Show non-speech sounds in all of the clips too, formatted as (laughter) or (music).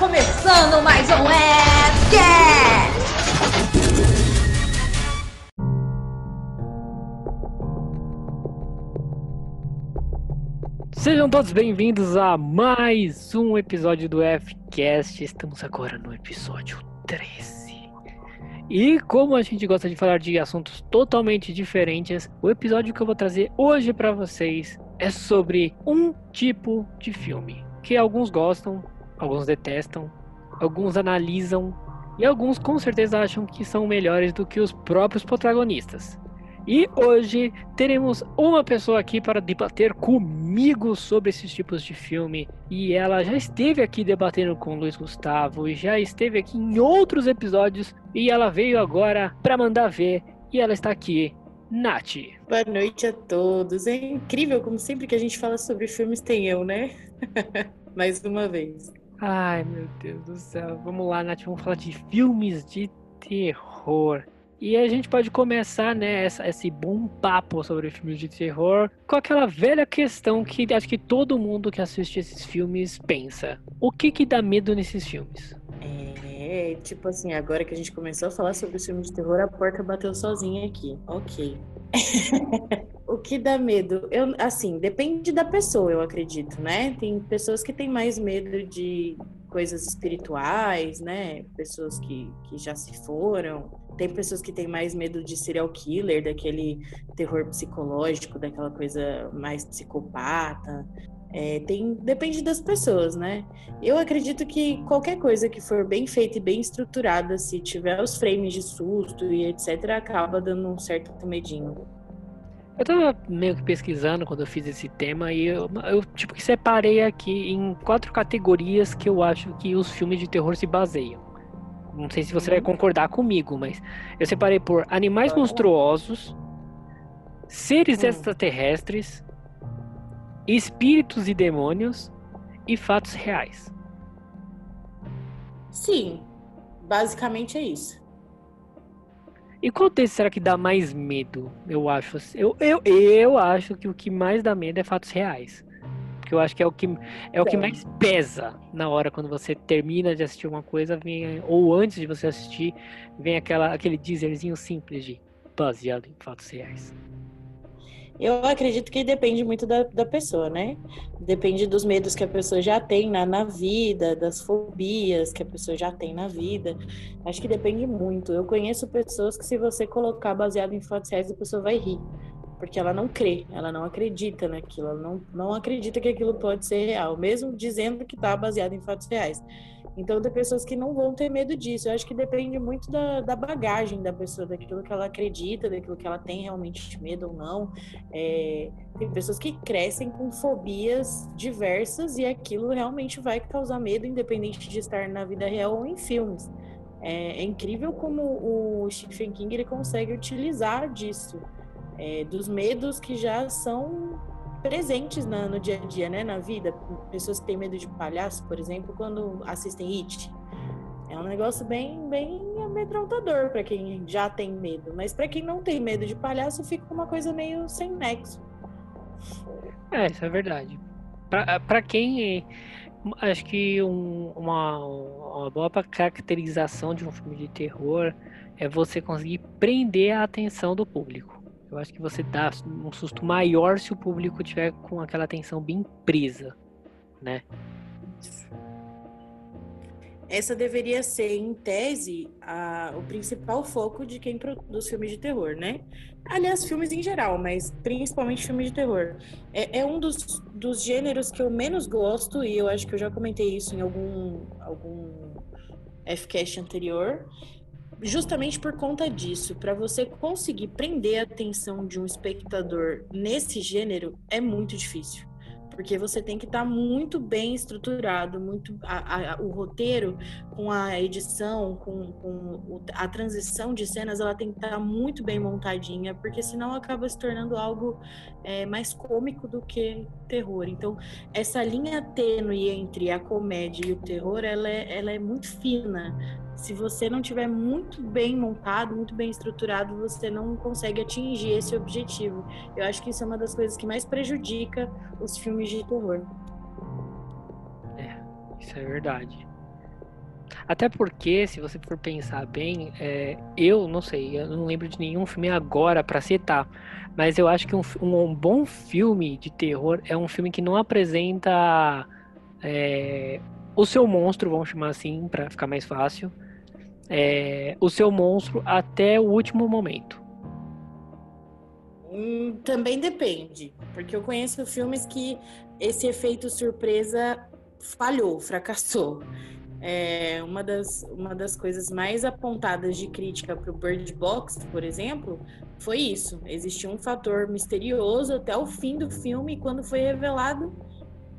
começando mais um Webcast! Sejam todos bem-vindos a mais um episódio do Fcast. Estamos agora no episódio 13. E como a gente gosta de falar de assuntos totalmente diferentes, o episódio que eu vou trazer hoje para vocês é sobre um tipo de filme que alguns gostam, alguns detestam, alguns analisam e alguns com certeza acham que são melhores do que os próprios protagonistas. E hoje teremos uma pessoa aqui para debater comigo sobre esses tipos de filme. E ela já esteve aqui debatendo com o Luiz Gustavo e já esteve aqui em outros episódios. E ela veio agora para mandar ver. E ela está aqui, Nath. Boa noite a todos. É incrível como sempre que a gente fala sobre filmes tem eu, né? (laughs) Mais uma vez. Ai, meu Deus do céu. Vamos lá, Nath, vamos falar de filmes de terror. E a gente pode começar, né, essa, esse bom papo sobre filmes de terror com aquela velha questão que acho que todo mundo que assiste esses filmes pensa. O que que dá medo nesses filmes? É, tipo assim, agora que a gente começou a falar sobre os filmes de terror, a porta bateu sozinha aqui. Ok. (laughs) o que dá medo? Eu, assim, depende da pessoa, eu acredito, né? Tem pessoas que têm mais medo de coisas espirituais, né? Pessoas que, que já se foram. Tem pessoas que têm mais medo de serial killer, daquele terror psicológico, daquela coisa mais psicopata. É, tem, depende das pessoas, né? Eu acredito que qualquer coisa que for bem feita e bem estruturada, se tiver os frames de susto e etc., acaba dando um certo medinho. Eu tava meio que pesquisando quando eu fiz esse tema e eu, eu tipo que separei aqui em quatro categorias que eu acho que os filmes de terror se baseiam. Não sei se você vai uhum. concordar comigo, mas eu separei por animais monstruosos, seres hum. extraterrestres, espíritos e demônios e fatos reais. Sim, basicamente é isso. E qual desses será que dá mais medo? Eu acho. Eu, eu, eu acho que o que mais dá medo é fatos reais. Porque eu acho que é o que, é o que mais pesa na hora quando você termina de assistir uma coisa, vem, ou antes de você assistir, vem aquela, aquele dizerzinho simples de baseado em fatos reais. Eu acredito que depende muito da, da pessoa, né? Depende dos medos que a pessoa já tem na, na vida, das fobias que a pessoa já tem na vida. Acho que depende muito. Eu conheço pessoas que, se você colocar baseado em fatos reais, a pessoa vai rir. Porque ela não crê, ela não acredita naquilo, ela não, não acredita que aquilo pode ser real, mesmo dizendo que está baseado em fatos reais. Então, tem pessoas que não vão ter medo disso. Eu acho que depende muito da, da bagagem da pessoa, daquilo que ela acredita, daquilo que ela tem realmente medo ou não. É, tem pessoas que crescem com fobias diversas e aquilo realmente vai causar medo, independente de estar na vida real ou em filmes. É, é incrível como o Stephen King ele consegue utilizar disso, é, dos medos que já são presentes na, no dia a dia, né, na vida. Pessoas que têm medo de palhaço, por exemplo, quando assistem It. É um negócio bem, bem amedrontador para quem já tem medo. Mas para quem não tem medo de palhaço, fica uma coisa meio sem nexo. É, isso é verdade. Para quem. Acho que um, uma, uma boa caracterização de um filme de terror é você conseguir prender a atenção do público. Eu acho que você dá um susto maior se o público tiver com aquela atenção bem presa, né? Essa deveria ser, em tese, a, o principal foco de quem produz filmes de terror, né? Aliás, filmes em geral, mas principalmente filmes de terror. É, é um dos, dos gêneros que eu menos gosto, e eu acho que eu já comentei isso em algum, algum Fcast anterior justamente por conta disso, para você conseguir prender a atenção de um espectador nesse gênero é muito difícil. Porque você tem que estar tá muito bem estruturado, muito a, a, o roteiro com a edição, com, com, a transição de cenas, ela tem que estar tá muito bem montadinha, porque senão acaba se tornando algo é, mais cômico do que terror. Então, essa linha tênue entre a comédia e o terror, ela é, ela é muito fina se você não tiver muito bem montado, muito bem estruturado, você não consegue atingir esse objetivo. Eu acho que isso é uma das coisas que mais prejudica os filmes de terror. É, isso é verdade. Até porque, se você for pensar bem, é, eu não sei, eu não lembro de nenhum filme agora para citar, mas eu acho que um, um, bom filme de terror é um filme que não apresenta é, o seu monstro, vamos chamar assim, para ficar mais fácil, é, o seu monstro até o último momento. Hum, também depende, porque eu conheço filmes que esse efeito surpresa falhou, fracassou. É, uma, das, uma das coisas mais apontadas de crítica para o Bird Box, por exemplo, foi isso. Existia um fator misterioso até o fim do filme, e quando foi revelado,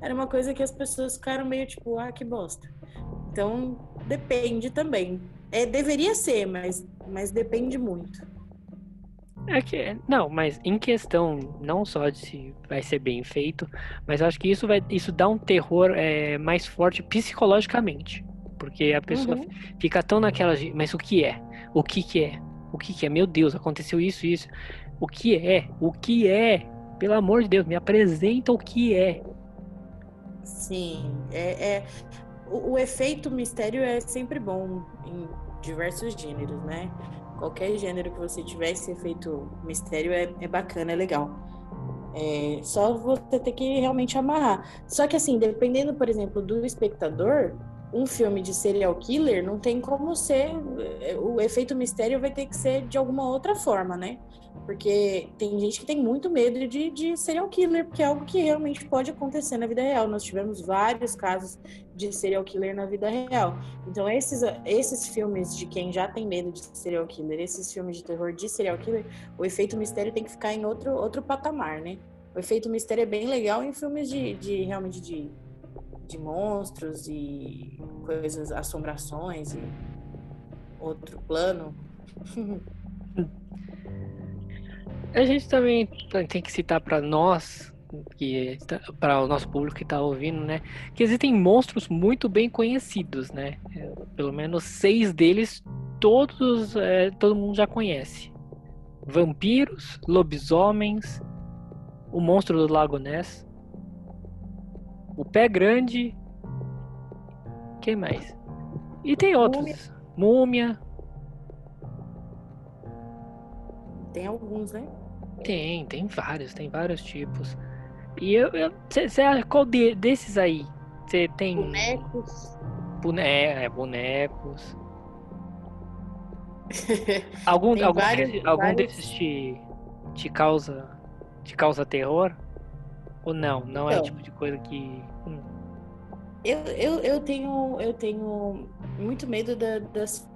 era uma coisa que as pessoas ficaram meio tipo, ah, que bosta. Então, depende também. É, deveria ser, mas, mas depende muito. É que, não, mas em questão não só de se vai ser bem feito, mas acho que isso vai isso dá um terror é, mais forte psicologicamente. Porque a pessoa uhum. fica tão naquela. Mas o que é? O que, que é? O que, que é? Meu Deus, aconteceu isso, isso. O que é? O que é? Pelo amor de Deus, me apresenta o que é. Sim, é, é o, o efeito mistério é sempre bom em diversos gêneros, né? Qualquer gênero que você tiver, esse efeito mistério é, é bacana, é legal. É só você ter que realmente amarrar. Só que assim, dependendo, por exemplo, do espectador, um filme de serial killer não tem como ser. O efeito mistério vai ter que ser de alguma outra forma, né? Porque tem gente que tem muito medo de, de serial killer, porque é algo que realmente pode acontecer na vida real. Nós tivemos vários casos de serial killer na vida real. Então, esses, esses filmes de quem já tem medo de serial killer, esses filmes de terror de serial killer, o efeito mistério tem que ficar em outro, outro patamar, né? O efeito mistério é bem legal em filmes de, de realmente de de monstros e coisas, assombrações e outro plano. (laughs) A gente também tem que citar para nós, que tá, para o nosso público que está ouvindo, né, que existem monstros muito bem conhecidos, né? É, pelo menos seis deles, todos, é, todo mundo já conhece: vampiros, lobisomens, o monstro do Lago Ness, o Pé Grande. Quem mais? E tem outros. Múmia. Tem alguns, né? Tem, tem vários, tem vários tipos. E eu. Você acha qual de, desses aí? Você tem. Bonecos. Bone, é, bonecos. (laughs) algum algum, vários, algum vários... desses te, te causa te causa terror? Ou não? Não é o então. tipo de coisa que. Hum. Eu, eu, eu, tenho, eu tenho muito medo da, das,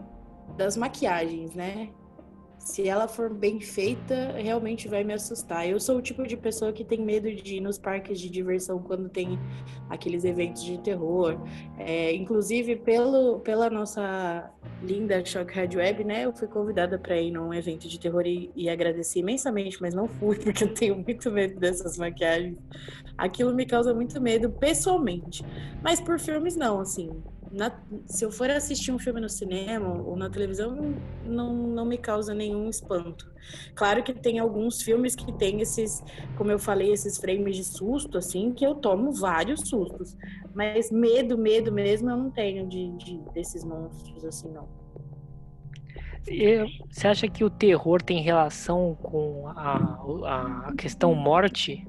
das maquiagens, né? Se ela for bem feita, realmente vai me assustar. Eu sou o tipo de pessoa que tem medo de ir nos parques de diversão quando tem aqueles eventos de terror. É, inclusive, pelo, pela nossa linda Shock Red Web, né? Eu fui convidada para ir num evento de terror e, e agradeci imensamente, mas não fui (laughs) porque eu tenho muito medo dessas maquiagens. Aquilo me causa muito medo pessoalmente. Mas por filmes, não, assim na, se eu for assistir um filme no cinema ou na televisão, não, não me causa nenhum espanto. Claro que tem alguns filmes que tem esses, como eu falei, esses frames de susto, assim, que eu tomo vários sustos. Mas medo, medo mesmo, eu não tenho de, de desses monstros, assim, não. Você acha que o terror tem relação com a, a questão morte?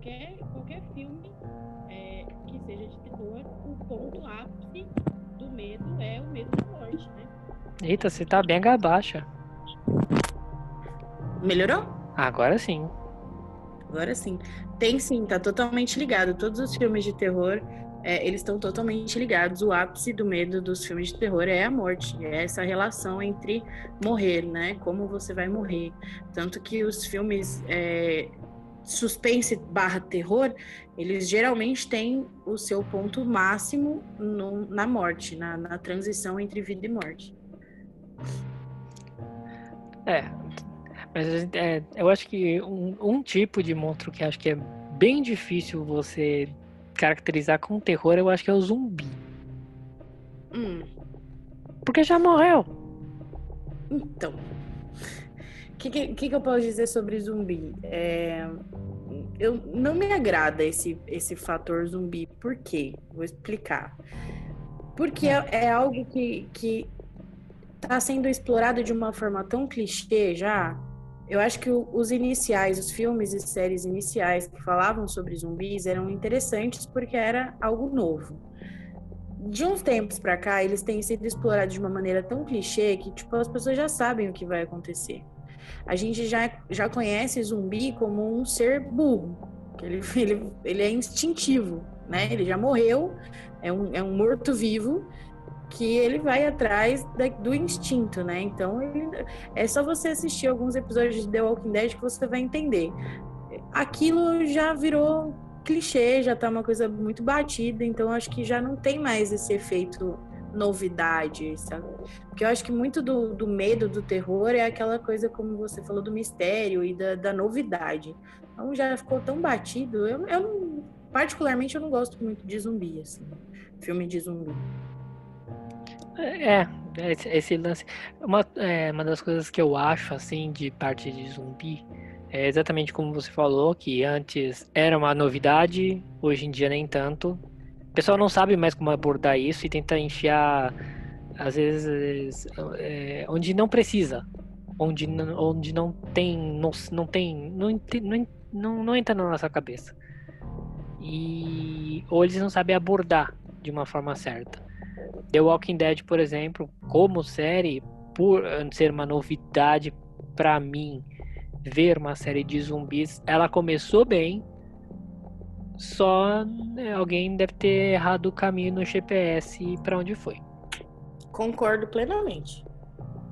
Qualquer, qualquer filme é, que seja de terror, o ponto ápice do medo é o medo da morte, né? Eita, você tá bem abaixo. Melhorou? Agora sim. Agora sim. Tem sim, tá totalmente ligado. Todos os filmes de terror, é, eles estão totalmente ligados. O ápice do medo dos filmes de terror é a morte. É essa relação entre morrer, né? Como você vai morrer. Tanto que os filmes é, suspense barra terror, eles geralmente têm o seu ponto máximo no, na morte, na, na, transição entre vida e morte. É, mas é, eu acho que um, um, tipo de monstro que acho que é bem difícil você caracterizar com terror, eu acho que é o zumbi. Hum. Porque já morreu. Então, que, que, que, eu posso dizer sobre zumbi? É, eu não me agrada esse, esse fator zumbi. Por quê? Vou explicar. Porque é, é algo que, que tá sendo explorado de uma forma tão clichê já. Eu acho que os iniciais, os filmes e séries iniciais que falavam sobre zumbis eram interessantes porque era algo novo. De uns tempos para cá, eles têm sido explorados de uma maneira tão clichê que tipo as pessoas já sabem o que vai acontecer. A gente já, já conhece zumbi como um ser burro, ele, (laughs) ele, ele é instintivo, né? Ele já morreu, é um, é um morto-vivo que ele vai atrás da, do instinto, né? Então ele, é só você assistir alguns episódios de The Walking Dead que você vai entender. Aquilo já virou clichê, já tá uma coisa muito batida, então acho que já não tem mais esse efeito novidade, sabe? Porque eu acho que muito do, do medo, do terror é aquela coisa, como você falou, do mistério e da, da novidade. Então já ficou tão batido. Eu, eu particularmente, eu não gosto muito de zumbi, assim. Filme de zumbi. É, esse, esse lance. Uma, é, uma das coisas que eu acho, assim, de parte de zumbi, é exatamente como você falou, que antes era uma novidade, hoje em dia nem tanto. O pessoal não sabe mais como abordar isso e tenta enfiar, às vezes, é, onde não precisa. Onde, onde não tem. Não, não tem. Não, não, não, entra na nossa cabeça. E. Ou eles não sabem abordar de uma forma certa. The Walking Dead, por exemplo, como série, por ser uma novidade para mim, ver uma série de zumbis, ela começou bem, só né, alguém deve ter errado o caminho no GPS para onde foi. Concordo plenamente.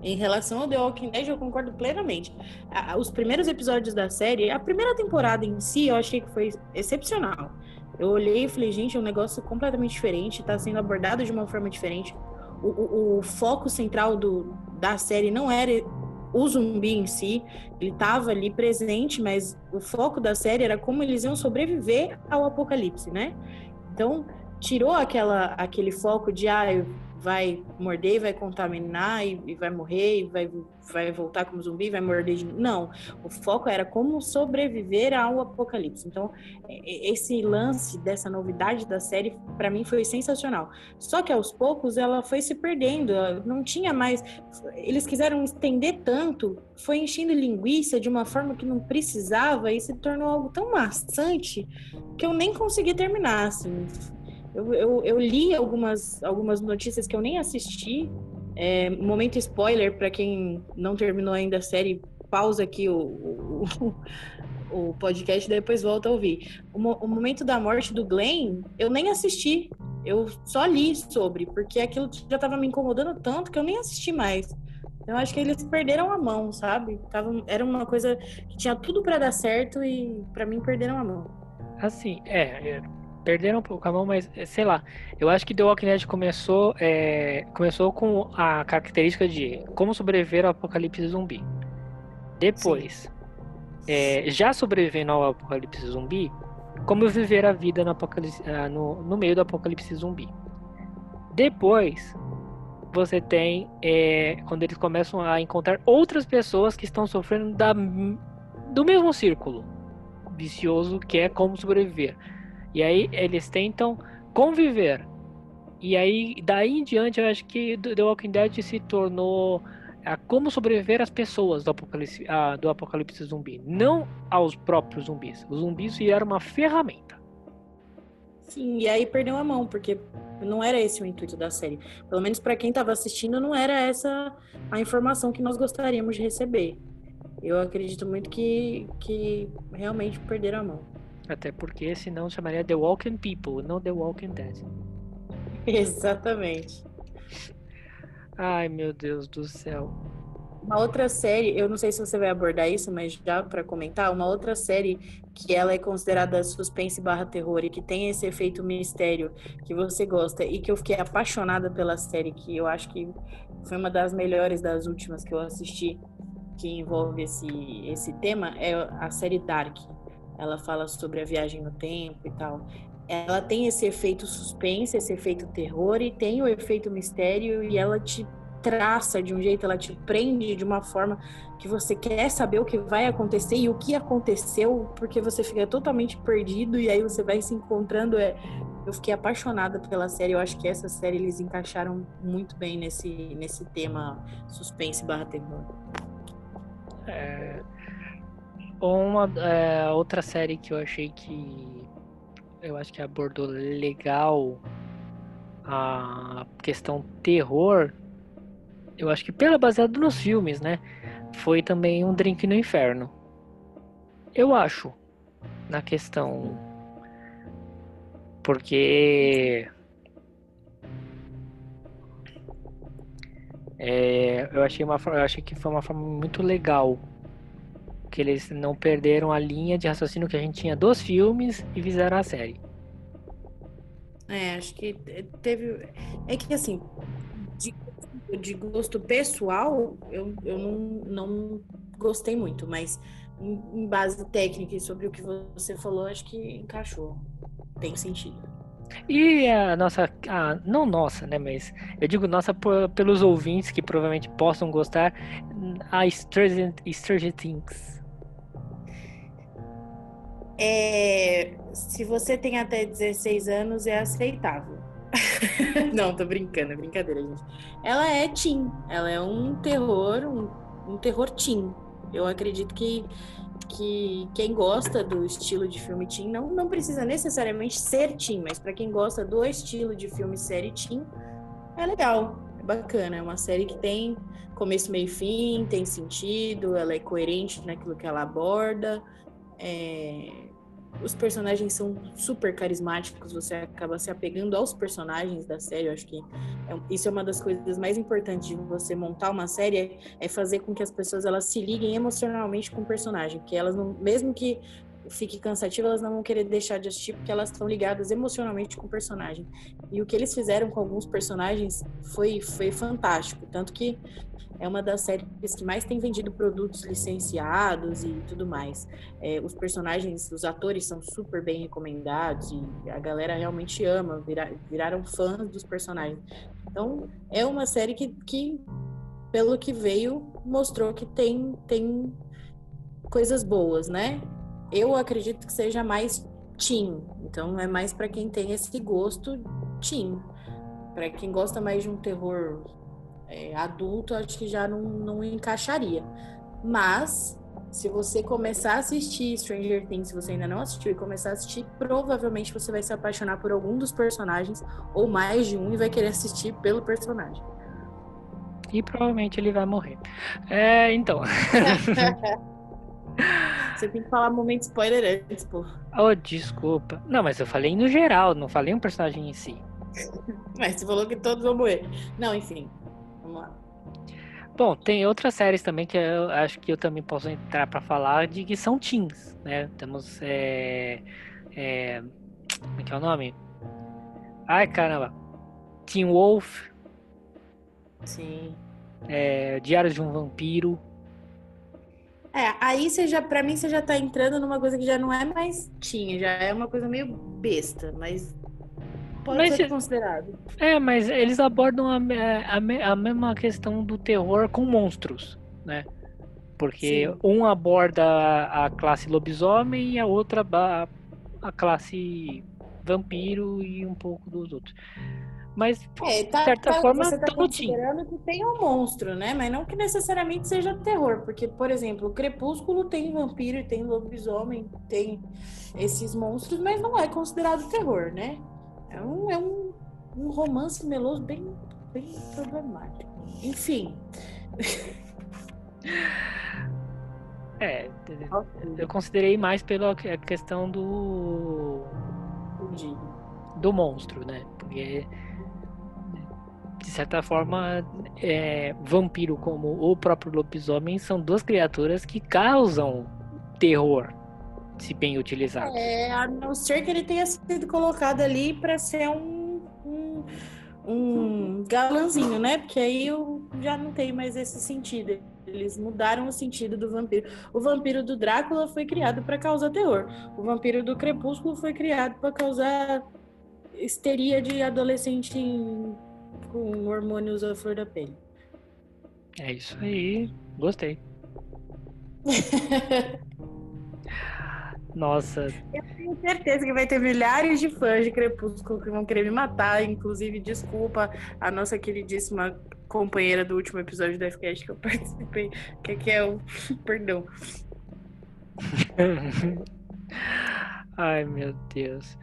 Em relação ao The Walking Dead, eu concordo plenamente. Os primeiros episódios da série, a primeira temporada em si, eu achei que foi excepcional. Eu olhei e falei, gente, é um negócio completamente diferente, está sendo abordado de uma forma diferente. O, o, o foco central do, da série não era o zumbi em si, ele estava ali presente, mas o foco da série era como eles iam sobreviver ao apocalipse, né? Então, tirou aquela, aquele foco de, ah, vai morder, vai contaminar e, e, vai morrer, e vai, vai voltar como zumbi, vai morder de... Não, o foco era como sobreviver ao apocalipse. Então, esse lance dessa novidade da série, para mim, foi sensacional. Só que aos poucos ela foi se perdendo, não tinha mais. Eles quiseram estender tanto, foi enchendo linguiça de uma forma que não precisava e se tornou algo tão maçante que eu nem consegui terminar, assim eu, eu, eu, li algumas, algumas notícias que eu nem assisti. É, momento spoiler para quem não terminou ainda a série, pausa aqui o, o, (laughs) o podcast e depois volta a ouvir. O, o, momento da morte do Glenn, eu nem assisti. Eu só li sobre, porque aquilo já estava me incomodando tanto que eu nem assisti mais. Eu acho que eles perderam a mão, sabe? Tava, era uma coisa que tinha tudo para dar certo e para mim perderam a mão. Assim, é, é perderam um pouco a mão, mas eh, sei lá. Eu acho que The Walking Dead começou, é, começou com a característica de como sobreviver ao apocalipse zumbi. Depois, é, já sobrevivendo ao apocalipse zumbi, como viver a vida no, ah, no, no meio do apocalipse zumbi. Depois, você tem é, quando eles começam a encontrar outras pessoas que estão sofrendo da, do mesmo círculo vicioso que é como sobreviver. E aí eles tentam conviver. E aí, daí em diante, eu acho que The Walking Dead se tornou a como sobreviver às pessoas do apocalipse, a, do apocalipse zumbi, não aos próprios zumbis. Os zumbis vieram uma ferramenta. Sim, e aí perdeu a mão, porque não era esse o intuito da série. Pelo menos para quem estava assistindo, não era essa a informação que nós gostaríamos de receber. Eu acredito muito que, que realmente perderam a mão. Até porque senão chamaria The Walking People, não The Walking Dead. (laughs) Exatamente. Ai, meu Deus do céu. Uma outra série, eu não sei se você vai abordar isso, mas já para comentar, uma outra série que ela é considerada suspense barra terror e que tem esse efeito mistério que você gosta e que eu fiquei apaixonada pela série, que eu acho que foi uma das melhores das últimas que eu assisti, que envolve esse, esse tema, é a série Dark ela fala sobre a viagem no tempo e tal. Ela tem esse efeito suspense, esse efeito terror e tem o efeito mistério e ela te traça de um jeito, ela te prende de uma forma que você quer saber o que vai acontecer e o que aconteceu, porque você fica totalmente perdido e aí você vai se encontrando. É... Eu fiquei apaixonada pela série. Eu acho que essa série eles encaixaram muito bem nesse, nesse tema suspense barra terror. É... Uma é, outra série que eu achei que eu acho que abordou legal a questão terror, eu acho que pela baseado nos filmes, né? Foi também um Drink no Inferno. Eu acho na questão porque é, eu achei uma eu achei que foi uma forma muito legal que eles não perderam a linha de raciocínio que a gente tinha dos filmes e fizeram a série. É, acho que teve. É que assim, de, de gosto pessoal, eu, eu não, não gostei muito, mas em, em base técnica e sobre o que você falou, acho que encaixou. Tem sentido. E a nossa, a, não nossa, né? Mas eu digo nossa por, pelos ouvintes que provavelmente possam gostar, a Stranger, Stranger Things. É, se você tem até 16 anos, é aceitável. (laughs) Não, tô brincando, é brincadeira, gente. Ela é teen, ela é um terror, um, um terror teen. Eu acredito que, que quem gosta do estilo de filme teen não, não precisa necessariamente ser teen, mas para quem gosta do estilo de filme série teen, é legal, é bacana. É uma série que tem começo, meio e fim, tem sentido, ela é coerente naquilo que ela aborda. É, os personagens são super carismáticos, você acaba se apegando aos personagens da série. Eu acho que é, isso é uma das coisas mais importantes de você montar uma série, é fazer com que as pessoas elas se liguem emocionalmente com o personagem, porque elas não, mesmo que fique cansativa, elas não vão querer deixar de assistir porque elas estão ligadas emocionalmente com o personagem. E o que eles fizeram com alguns personagens foi foi fantástico, tanto que é uma das séries que mais tem vendido produtos licenciados e tudo mais. É, os personagens, os atores são super bem recomendados e a galera realmente ama, vira, viraram fãs dos personagens. Então, é uma série que, que, pelo que veio, mostrou que tem, tem coisas boas, né? Eu acredito que seja mais teen, então é mais para quem tem esse gosto teen. Para quem gosta mais de um terror é, adulto, acho que já não, não encaixaria. Mas, se você começar a assistir Stranger Things, se você ainda não assistiu e começar a assistir, provavelmente você vai se apaixonar por algum dos personagens, ou mais de um, e vai querer assistir pelo personagem. E provavelmente ele vai morrer. É, então. (laughs) (laughs) Você tem que falar momento spoiler antes, pô. Oh, desculpa. Não, mas eu falei no geral, não falei um personagem em si. (laughs) Mas você falou que todos vão morrer. Não, enfim. Vamos lá. Bom, tem outras séries também que eu acho que eu também posso entrar para falar de que são teens, né? Temos é, é, como é que é o nome? Ai, caramba. Teen Wolf. Sim. É, Diário de um Vampiro. É, aí você já, pra mim, você já tá entrando numa coisa que já não é mais tinha, já é uma coisa meio besta, mas pode mas, ser considerado. É, mas eles abordam a, a, a mesma questão do terror com monstros, né? Porque Sim. um aborda a classe lobisomem e a outra a, a classe vampiro e um pouco dos outros. Mas, é, tá, de certa tá, forma, você tá considerando que tem um monstro, né? Mas não que necessariamente seja terror. Porque, por exemplo, o Crepúsculo tem vampiro, tem lobisomem, tem esses monstros, mas não é considerado terror, né? É um, é um, um romance meloso bem, bem problemático. Enfim. (laughs) É, eu considerei mais pela questão do. Do monstro, né? Porque de certa forma, é, vampiro como o próprio lobisomem são duas criaturas que causam terror, se bem utilizados. É, a não ser que ele tenha sido colocado ali para ser um, um, um galanzinho, né? Porque aí eu já não tenho mais esse sentido. Eles mudaram o sentido do vampiro. O vampiro do Drácula foi criado para causar terror. O vampiro do Crepúsculo foi criado para causar histeria de adolescente com hormônios à flor da pele. É isso aí. Gostei. (laughs) Nossa. Eu tenho certeza que vai ter milhares de fãs de Crepúsculo que vão querer me matar. Inclusive, desculpa a nossa queridíssima companheira do último episódio do FCast que eu (laughs) participei, que aqui é o. (laughs) Perdão. Ai, meu Deus.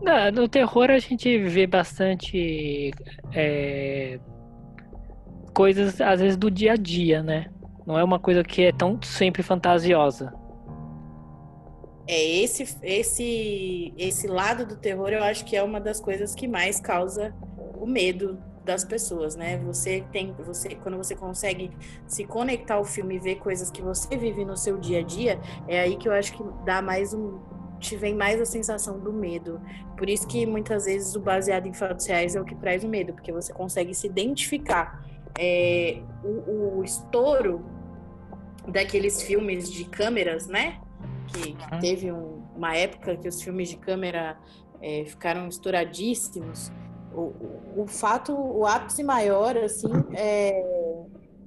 No, no terror a gente vê bastante é, coisas, às vezes, do dia a dia, né? Não é uma coisa que é tão sempre fantasiosa. É esse esse esse lado do terror, eu acho que é uma das coisas que mais causa o medo das pessoas, né? Você tem, você quando você consegue se conectar ao filme e ver coisas que você vive no seu dia a dia, é aí que eu acho que dá mais um te vem mais a sensação do medo. Por isso que muitas vezes o baseado em fatos reais é o que traz o medo, porque você consegue se identificar. É, o, o estouro daqueles filmes de câmeras, né? Que, que teve um, uma época que os filmes de câmera é, ficaram estouradíssimos. O, o, o, fato, o ápice maior, assim, é,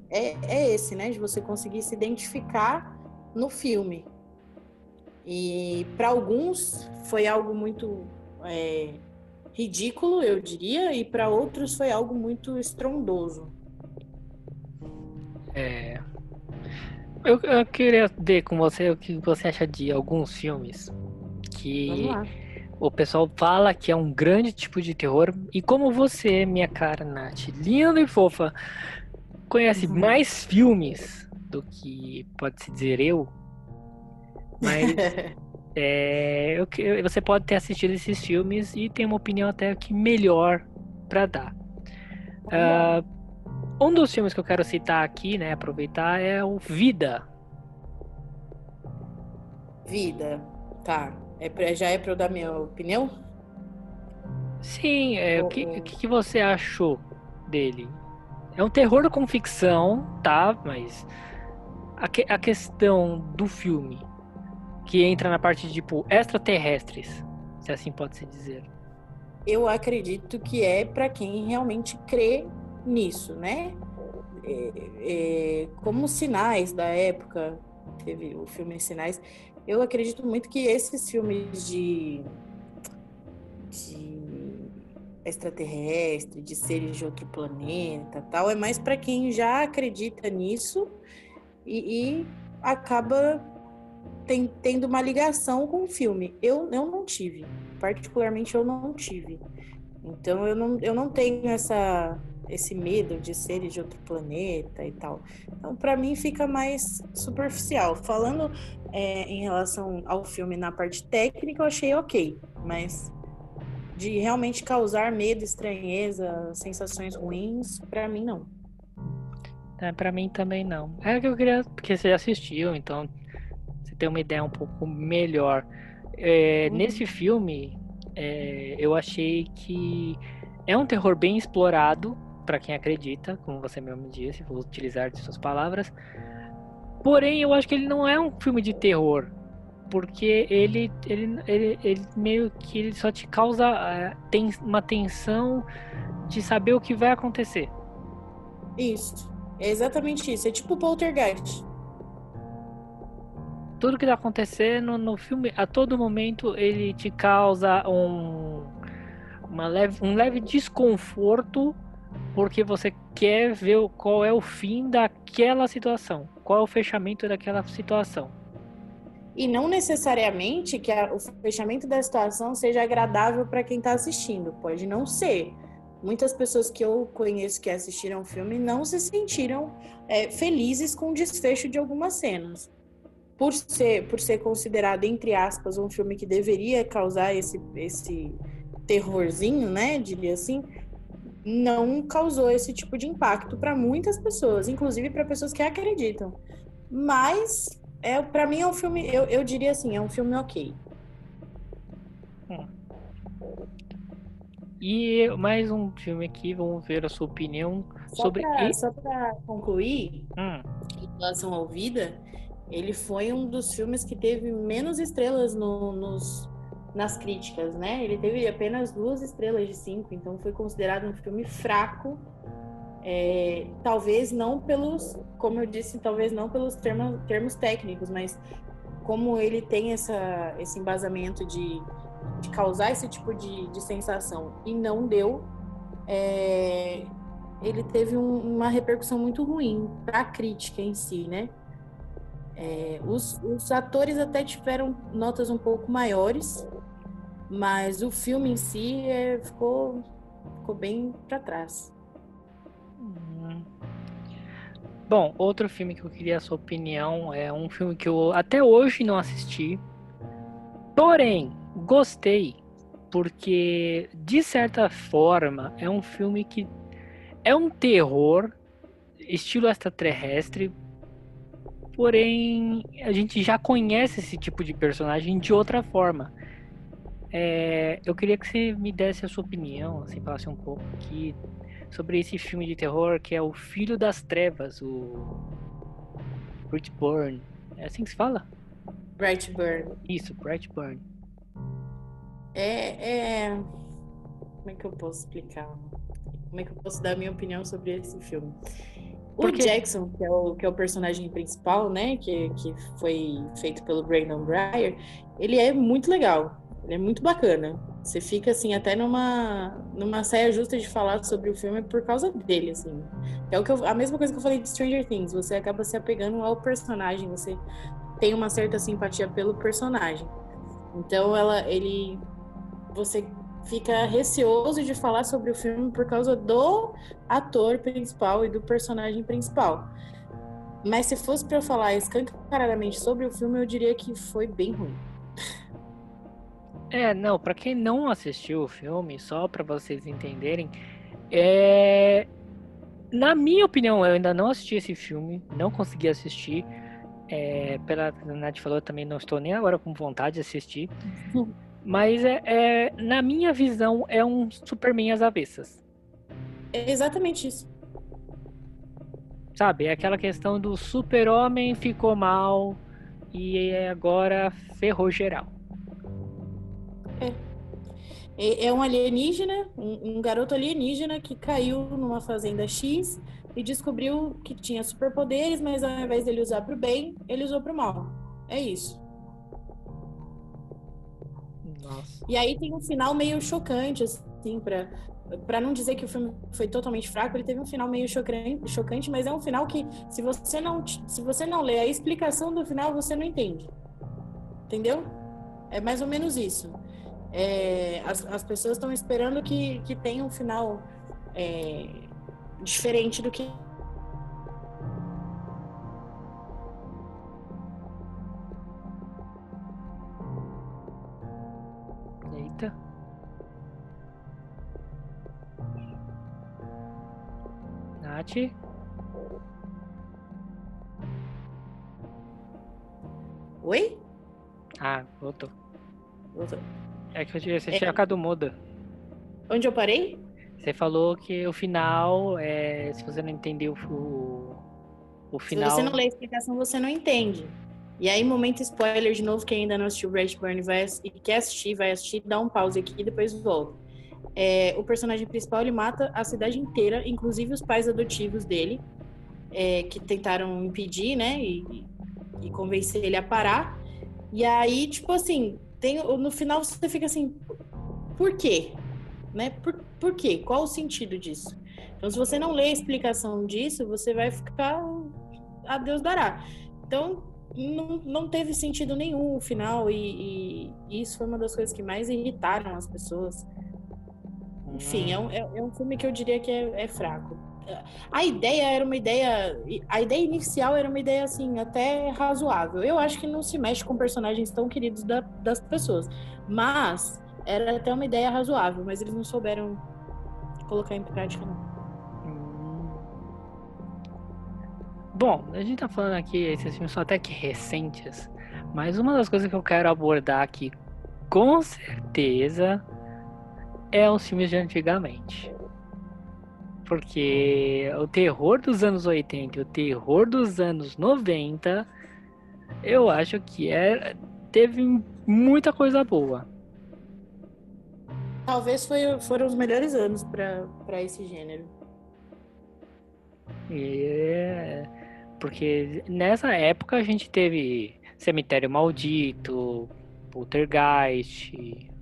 é, é esse, né? De você conseguir se identificar no filme. E para alguns foi algo muito é, ridículo, eu diria, e para outros foi algo muito estrondoso. É. Eu, eu, queria ver com você o que você acha de alguns filmes que o pessoal fala que é um grande tipo de terror. E como você, minha cara, Nath, linda e fofa, conhece uhum. mais filmes do que pode se dizer eu, mas (laughs) é, eu, você pode ter assistido esses filmes e tem uma opinião até que melhor para dar. Uh, um dos filmes que eu quero citar aqui, né, aproveitar, é o Vida. Vida, tá. É pra, já é para eu dar minha opinião? Sim, é, o, que, o que você achou dele? É um terror com ficção, tá? Mas a, que, a questão do filme que entra na parte de tipo extraterrestres, se assim pode se dizer. Eu acredito que é para quem realmente crê nisso, né? É, é, como sinais da época, teve o filme Sinais, eu acredito muito que esses filmes de, de extraterrestre, de seres de outro planeta, tal, é mais para quem já acredita nisso e, e acaba tem, tendo uma ligação com o filme. Eu, eu não tive, particularmente eu não tive. Então eu não, eu não tenho essa, esse medo de seres de outro planeta e tal. Então, para mim, fica mais superficial. Falando é, em relação ao filme na parte técnica, eu achei ok, mas de realmente causar medo, estranheza, sensações ruins, para mim não. É, para mim também não. É que eu queria, porque você assistiu, então ter uma ideia um pouco melhor. É, uhum. Nesse filme, é, eu achei que é um terror bem explorado para quem acredita, como você mesmo disse, vou utilizar de suas palavras. Porém, eu acho que ele não é um filme de terror, porque ele, ele, ele, ele meio que ele só te causa uh, tem uma tensão de saber o que vai acontecer. Isso, é exatamente isso. É tipo poltergeist tudo que tá acontecendo no filme, a todo momento, ele te causa um, uma leve, um leve desconforto porque você quer ver qual é o fim daquela situação, qual é o fechamento daquela situação. E não necessariamente que a, o fechamento da situação seja agradável para quem está assistindo, pode não ser. Muitas pessoas que eu conheço que assistiram o filme não se sentiram é, felizes com o desfecho de algumas cenas por ser, por ser considerado, entre aspas, um filme que deveria causar esse, esse terrorzinho, né? Diria assim, não causou esse tipo de impacto para muitas pessoas, inclusive para pessoas que acreditam. Mas, é, para mim, é um filme, eu, eu diria assim, é um filme ok. Hum. E mais um filme aqui, vamos ver a sua opinião só sobre. Pra, só para concluir, hum. em relação ao Vida, ele foi um dos filmes que teve menos estrelas no, nos, nas críticas, né? Ele teve apenas duas estrelas de cinco, então foi considerado um filme fraco É, talvez não pelos, como eu disse, talvez não pelos termos, termos técnicos, mas como ele tem essa, esse embasamento de, de causar esse tipo de, de sensação e não deu, é, ele teve um, uma repercussão muito ruim para a crítica em si, né? É, os, os atores até tiveram notas um pouco maiores, mas o filme em si é, ficou, ficou bem para trás. Bom, outro filme que eu queria a sua opinião é um filme que eu até hoje não assisti, porém gostei, porque de certa forma é um filme que é um terror estilo extraterrestre, porém a gente já conhece esse tipo de personagem de outra forma. É, eu queria que você me desse a sua opinião, assim, falasse um pouco aqui sobre esse filme de terror que é o Filho das Trevas, o Brightburn. É assim que se fala? Brightburn. Isso, Brightburn. É, é... Como é que eu posso explicar? Como é que eu posso dar a minha opinião sobre esse filme? O Jackson, que é o, que é o personagem principal, né? Que, que foi feito pelo Brandon Breyer, ele é muito legal. Ele é muito bacana. Você fica assim até numa numa saia justa de falar sobre o filme por causa dele, assim. É o que eu, a mesma coisa que eu falei de Stranger Things. Você acaba se apegando ao personagem. Você tem uma certa simpatia pelo personagem. Então ela, ele, você fica receoso de falar sobre o filme por causa do ator principal e do personagem principal. Mas se fosse para eu falar escancaradamente sobre o filme, eu diria que foi bem ruim. É, não, para quem não assistiu o filme, só para vocês entenderem, é na minha opinião, eu ainda não assisti esse filme, não consegui assistir. É, pela Nath falou, eu também não estou nem agora com vontade de assistir. (laughs) Mas é, é, na minha visão, é um Superman às avessas. É exatamente isso. Sabe, é aquela questão do super-homem ficou mal e agora ferrou geral. É. É um alienígena, um, um garoto alienígena que caiu numa fazenda X e descobriu que tinha superpoderes, mas ao invés dele usar para o bem, ele usou para o mal. É isso. E aí tem um final meio chocante, assim, para para não dizer que o filme foi totalmente fraco, ele teve um final meio chocante, chocante, mas é um final que se você não se você não ler a explicação do final, você não entende. Entendeu? É mais ou menos isso. É, as, as pessoas estão esperando que, que tenha um final é, diferente do que Eita. Nath? Oi? Ah, voltou. Voltou. É que você É. tinha ficado muda. Onde eu parei? Você falou que o final, é, se você não entendeu o, o final. Se você não lê a explicação, você não entende. E aí, momento spoiler de novo, quem ainda não assistiu Redburn vai, e quer assistir, vai assistir, dá um pause aqui e depois volta. É, o personagem principal, ele mata a cidade inteira, inclusive os pais adotivos dele, é, que tentaram impedir, né, e, e convencer ele a parar. E aí, tipo assim, tem, no final você fica assim, por quê? Né? Por, por quê? Qual o sentido disso? Então, se você não lê a explicação disso, você vai ficar a Deus dará. Então, não, não teve sentido nenhum o final, e, e- isso foi uma das coisas que mais irritaram as pessoas. Enfim, é um, é, é um filme que eu diria que é, é fraco. A ideia era uma ideia. A ideia inicial era uma ideia, assim, até razoável. Eu acho que não se mexe com personagens tão queridos da- das pessoas. Mas era até uma ideia razoável, mas eles não souberam colocar em prática, não. Bom, a gente tá falando aqui, esses filmes são até que recentes, mas uma das coisas que eu quero abordar aqui, com certeza, é os filmes de antigamente. Porque o terror dos anos 80 e o terror dos anos 90, eu acho que é, teve muita coisa boa. Talvez foi, foram os melhores anos para esse gênero. É- Porque nessa época a gente teve Cemitério Maldito, Poltergeist,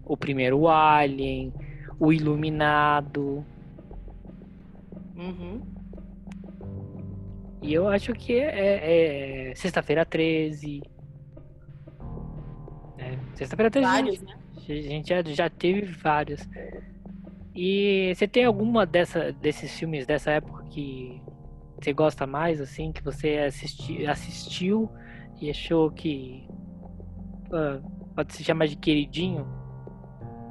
o primeiro Alien, o Iluminado. Uhum. E eu acho que é, é Sexta-feira 13. É, Sexta-feira 13 a gente- Vários, né? A gente já, já teve vários. E você tem alguma dessa, desses filmes dessa época que você gosta mais, assim, que você assisti, assistiu e achou que ah, pode se chamar de queridinho?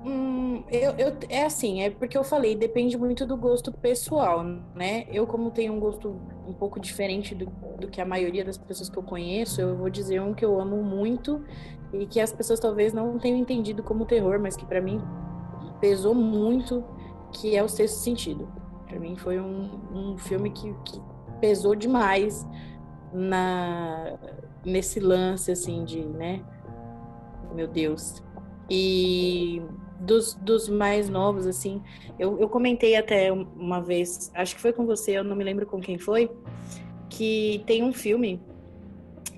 Hum, eu, eu, é assim, é porque eu falei, depende muito do gosto pessoal, né? Eu, como tenho um gosto um pouco diferente do, do que a maioria das pessoas que eu conheço, eu vou dizer um que eu amo muito e que as pessoas talvez não tenham entendido como terror, mas que pra mim pesou muito, que é o Sexto Sentido. Pra mim foi um, um filme que, que pesou demais na nesse lance assim de, né? Meu Deus. E dos, dos mais novos, assim, eu, eu comentei até uma vez, acho que foi com você, eu não me lembro com quem foi, que tem um filme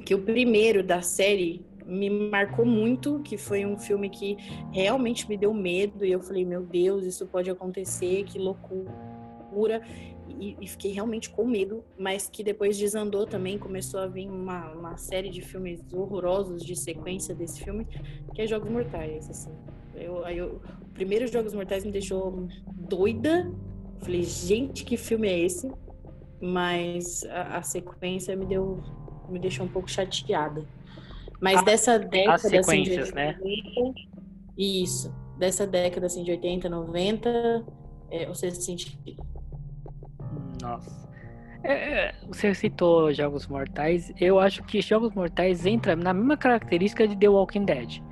que o primeiro da série me marcou muito, que foi um filme que realmente me deu medo, e eu falei, meu Deus, isso pode acontecer, que loucura. E, e fiquei realmente com medo, mas que depois desandou também, começou a vir uma, uma série de filmes horrorosos de sequência desse filme, que é Jogos Mortais, assim. Eu, aí eu, o primeiro Jogos Mortais me deixou doida. Falei, gente, que filme é esse? Mas a, a sequência me deu, me deixou um pouco chateada. Mas A- dessa década assim, de sequências, 80, né? 90, isso, dessa década assim de 80, 90, é, o sexto sentido. Nossa. É, é, você citou Jogos Mortais. Eu acho que Jogos Mortais entra na mesma característica de The Walking Dead.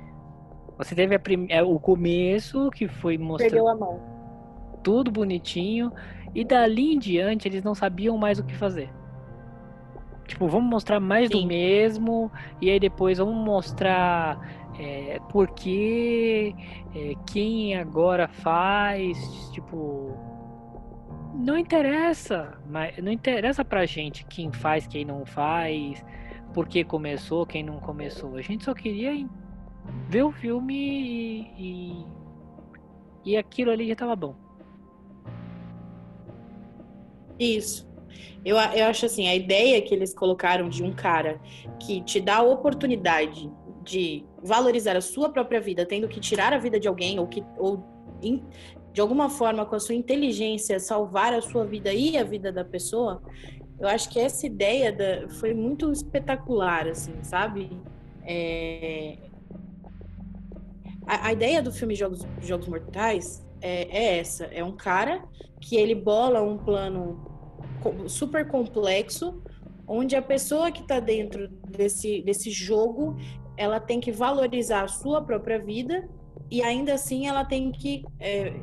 Você teve prim- é, o começo, que foi mostrando Perdeu a mão. tudo bonitinho, e dali em diante eles não sabiam mais o que fazer. Tipo, vamos mostrar mais do Sim. mesmo, e aí depois vamos mostrar é, por que, é, quem agora faz, tipo. Não interessa, mas não interessa pra gente quem faz, quem não faz, por que começou, quem não começou. A gente só queria ver o filme e, e, e aquilo ali já tava bom. Isso. Eu, eu acho assim, a ideia que eles colocaram de um cara que te dá a oportunidade de valorizar a sua própria vida, tendo que tirar a vida de alguém, ou que ou de alguma forma, com a sua inteligência, salvar a sua vida e a vida da pessoa, eu acho que essa ideia da- foi muito espetacular, assim, sabe? É, A, a ideia do filme Jogos, Jogos Mortais é, é essa: é um cara que ele bola um plano super complexo, onde a pessoa que está dentro desse, desse jogo ela tem que valorizar a sua própria vida e ainda assim ela tem que é,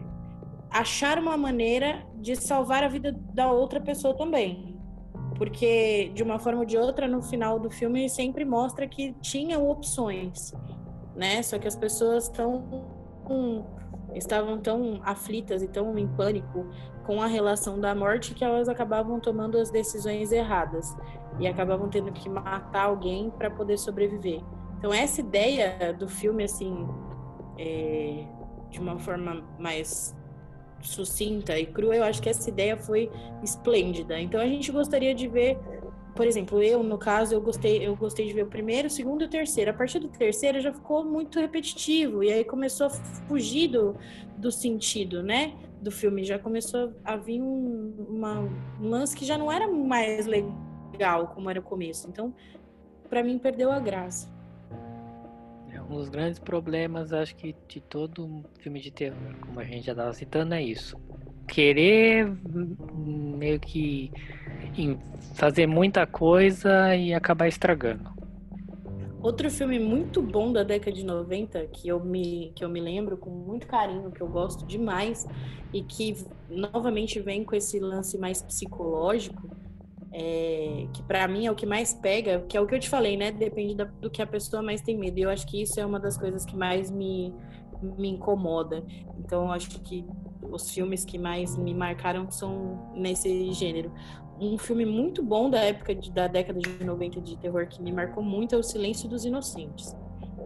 achar uma maneira de salvar a vida da outra pessoa também. Porque, de uma forma ou de outra, no final do filme sempre mostra que tinham opções, né? Só que as pessoas estão estavam tão aflitas e tão em pânico com a relação da morte que elas acabavam tomando as decisões erradas e acabavam tendo que matar alguém para poder sobreviver. Então essa ideia do filme assim, é, de uma forma mais sucinta e crua, eu acho que essa ideia foi esplêndida. Então a gente gostaria de ver, por exemplo, eu no caso eu gostei, eu gostei de ver o primeiro, o segundo e o terceiro. A partir do terceiro já ficou muito repetitivo e aí começou a fugir do, do sentido, né? Do filme já começou a vir um, uma, um lance que já não era mais legal como era o começo. Então, para mim perdeu a graça. Um dos grandes problemas, acho que, de todo filme de terror, como a gente já estava citando, é isso. Querer hum, meio que fazer muita coisa e acabar estragando. Outro filme muito bom da década de 90, que eu me, que eu me lembro com muito carinho, que eu gosto demais, e que novamente vem com esse lance mais psicológico, é, que para mim é o que mais pega, que é o que eu te falei, né? Depende da- do que a pessoa mais tem medo. E eu acho que isso é uma das coisas que mais me, me incomoda. Então, eu acho que os filmes que mais me marcaram são nesse gênero. um filme muito bom da época de, da década de 90 de terror que me marcou muito é O Silêncio dos Inocentes.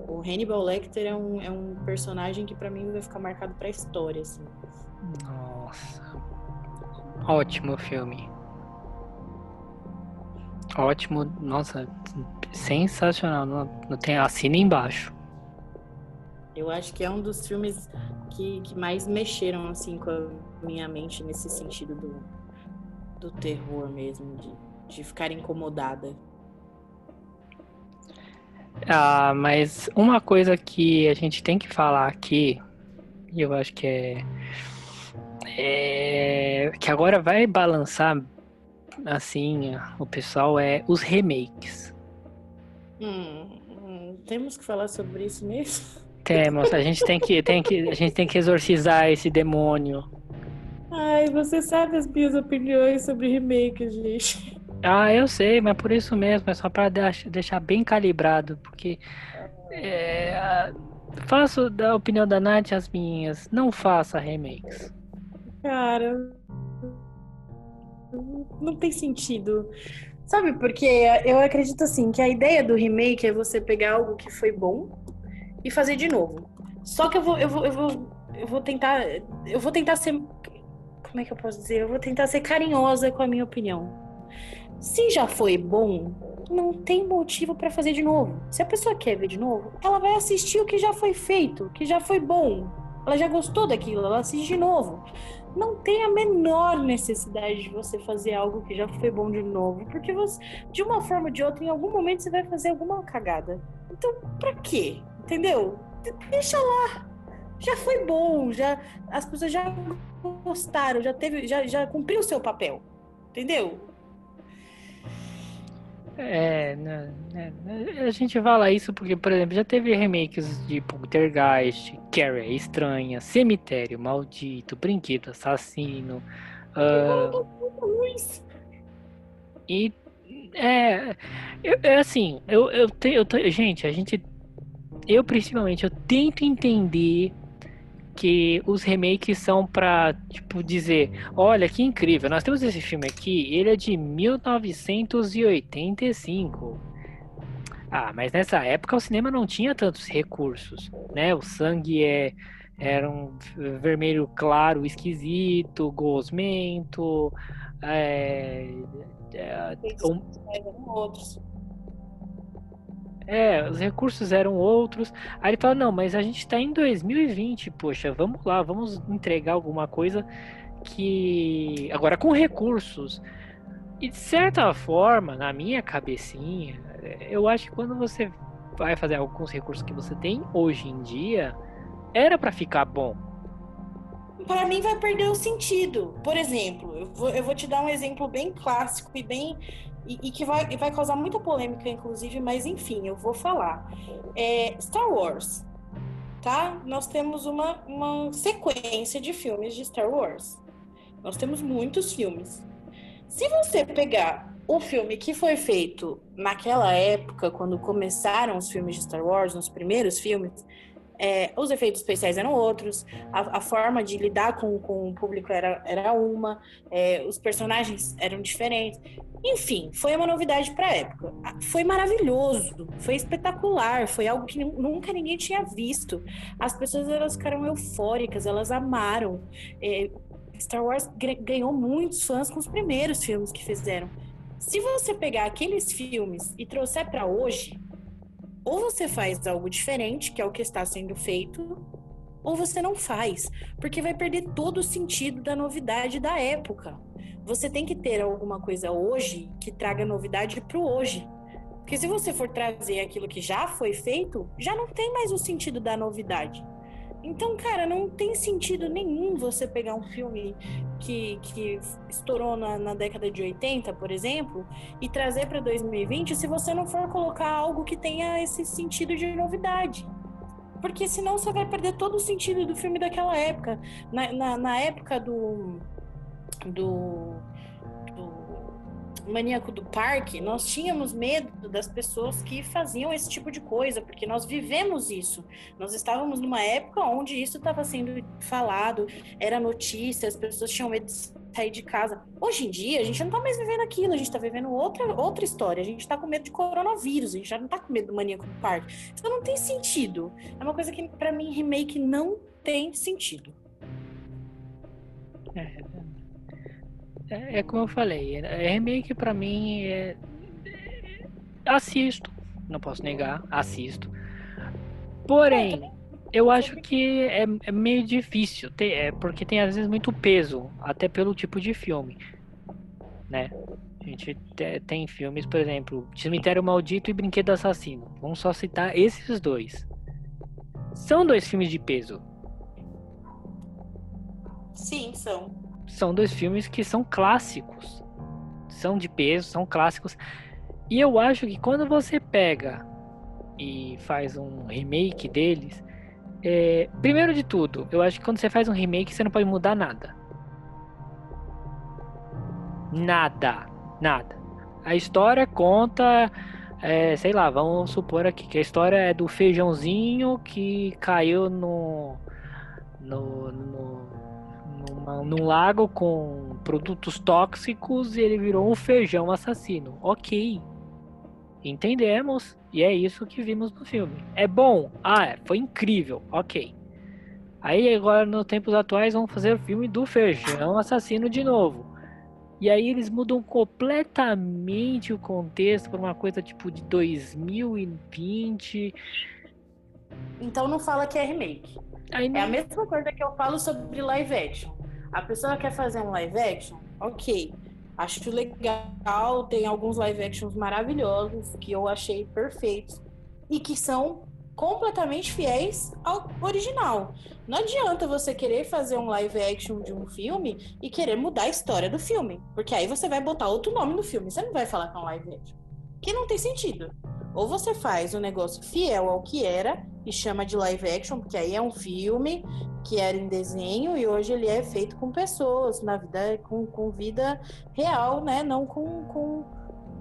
O Hannibal Lecter é um, é um personagem que para mim vai ficar marcado pra história, assim. Nossa. Ótimo filme. Ótimo, nossa, sensacional. Não, não tem assina embaixo. Eu acho que é um dos filmes que, que mais mexeram assim com a minha mente nesse sentido do, do terror mesmo, de, de ficar incomodada. Ah, mas uma coisa que a gente tem que falar aqui, e eu acho que é, é que agora vai balançar assim o pessoal é os remakes. Hum, hum, temos que falar sobre isso mesmo? (laughs) Temos, a gente tem que, tem que, a gente tem que exorcizar esse demônio. Ai, você sabe as minhas opiniões sobre remakes, gente. Ah, eu sei, mas por isso mesmo, é só para deixar bem calibrado, porque é, faço da opinião da Nath as minhas, não faça remakes. Cara, não tem sentido. Sabe, porque eu acredito assim que a ideia do remake é você pegar algo que foi bom e fazer de novo. Só que eu vou, eu vou, eu vou, eu vou tentar, eu vou tentar ser, como é que eu posso dizer? Eu vou tentar ser carinhosa com a minha opinião. Se já foi bom, não tem motivo para fazer de novo. Se a pessoa quer ver de novo, ela vai assistir o que já foi feito, que já foi bom. Ela já gostou daquilo, ela assiste de novo não tem a menor necessidade de você fazer algo que já foi bom de novo, porque você, de uma forma ou de outra, em algum momento você vai fazer alguma cagada. Então, pra quê? Entendeu? Deixa lá. Já foi bom, já as pessoas já gostaram, já teve, já, já cumpriu o seu papel. Entendeu? É, né, né, a gente fala isso porque, por exemplo, já teve remakes de Poltergeist, Carrie é Estranha, Cemitério Maldito, Brinquedo Assassino. Uh, e é, eu, é assim, eu, eu, eu te, gente, a gente, eu principalmente, eu tento entender que os remakes são para tipo dizer, olha que incrível, nós temos esse filme aqui, ele é de 1985. Ah, mas nessa época o cinema não tinha tantos recursos, né? O sangue é era um vermelho claro, esquisito, gosmento, é, é, um, outros. É, os recursos eram outros. Aí ele fala: não, mas a gente está em 2020, poxa, vamos lá, vamos entregar alguma coisa que. Agora com recursos. E de certa forma, na minha cabecinha, eu acho que quando você vai fazer os recursos que você tem hoje em dia, era para ficar bom. Para mim vai perder o sentido. Por exemplo, eu vou, eu vou te dar um exemplo bem clássico e bem e, e, que vai, vai causar muita polêmica, inclusive, mas enfim, eu vou falar. É, Star Wars, tá? Nós temos uma, uma sequência de filmes de Star Wars. Nós temos muitos filmes. Se você pegar o filme que foi feito naquela época, quando começaram os filmes de Star Wars, nos primeiros filmes, é, os efeitos especiais eram outros, a, a, forma de lidar com, com o público era, era uma, é, os personagens eram diferentes. Enfim, foi uma novidade para a época. Foi maravilhoso, foi espetacular, foi algo que nunca ninguém tinha visto. As pessoas elas ficaram eufóricas, elas amaram. É, Star Wars ganhou muitos fãs com os primeiros filmes que fizeram. Se você pegar aqueles filmes e trouxer para hoje, ou você faz algo diferente, que é o que está sendo feito, ou você não faz, porque vai perder todo o sentido da novidade da época você tem que ter alguma coisa hoje que traga novidade para o hoje. Porque se você for trazer aquilo que já foi feito, já não tem mais o sentido da novidade. Então, cara, não tem sentido nenhum você pegar um filme que, que estourou na, na década de 80, por exemplo, e trazer para 2020 se você não for colocar algo que tenha esse sentido de novidade. Porque senão você vai perder todo o sentido do filme daquela época. Na, na, na época do, do, maníaco do parque, nós tínhamos medo das pessoas que faziam esse tipo de coisa, porque nós vivemos isso. Nós estávamos numa época onde isso estava sendo falado, era notícia, as pessoas tinham medo de sair de casa. Hoje em dia, a gente não tá mais vivendo aquilo, a gente tá vivendo outra, outra história. A gente tá com medo de coronavírus, a gente já não tá com medo do maníaco no parque. Então não tem sentido. É uma coisa que, para mim, remake não tem sentido. É, é, é como eu falei, é, remake para mim é. Assisto, não posso negar, assisto. Porém, eu acho que é, é meio difícil, ter, é, porque tem às vezes muito peso, até pelo tipo de filme, né? A gente tem filmes, por exemplo, Cemitério Maldito e Brinquedo Assassino. Vamos só citar esses dois. São dois filmes de peso. Sim, são. São dois filmes que são clássicos. São de peso, são clássicos. E eu acho que quando você pega e faz um remake deles, é, primeiro de tudo, eu acho que quando você faz um remake, você não pode mudar nada. Nada. Nada. A história conta. É, sei lá, vamos supor aqui que a história é do feijãozinho que caiu no. no, no numa, num lago com produtos tóxicos e ele virou um feijão assassino. Ok. Entendemos. E é isso que vimos no filme. É bom? Ah, é, foi incrível. Ok. Aí agora, nos tempos atuais, vão fazer o filme do feijão assassino de novo. E aí eles mudam completamente o contexto para uma coisa tipo de 2020. Então não fala que é remake. Aí, é a mesma coisa que eu falo sobre live action. A pessoa quer fazer um live action, ok. Acho legal, tem alguns live actions maravilhosos que eu achei perfeitos e que são completamente fiéis ao original. Não adianta você querer fazer um live action de um filme e querer mudar a história do filme, porque aí você vai botar outro nome no filme, você não vai falar que é um live action. Que não tem sentido. Ou você faz um negócio fiel ao que era e chama de live action, porque aí é um filme que era em desenho e hoje ele é feito com pessoas, na vida com, com vida real, né? Não com, com,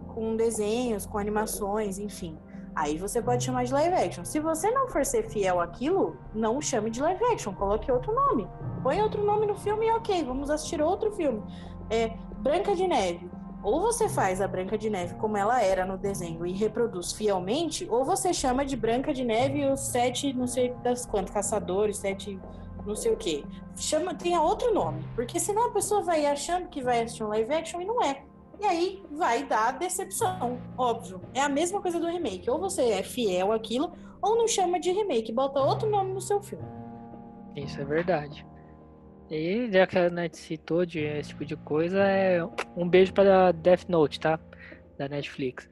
com desenhos, com animações, enfim. Aí você pode chamar de live action. Se você não for ser fiel àquilo, não chame de live action, coloque outro nome. Põe outro nome no filme e ok, vamos assistir outro filme. É Branca de Neve ou você faz a Branca de Neve como ela era no desenho e reproduz fielmente, ou você chama de Branca de Neve os sete, não sei das quantas, caçadores, sete, não sei o quê. Chama, tenha outro nome, porque senão a pessoa vai achando que vai assistir um live action e não é. E aí vai dar decepção, óbvio. É a mesma coisa do remake. Ou você é fiel àquilo, ou não chama de remake, bota outro nome no seu filme. Isso é verdade. E já que a Net citou de esse tipo de coisa, é um beijo para Death Note, tá? Da Netflix.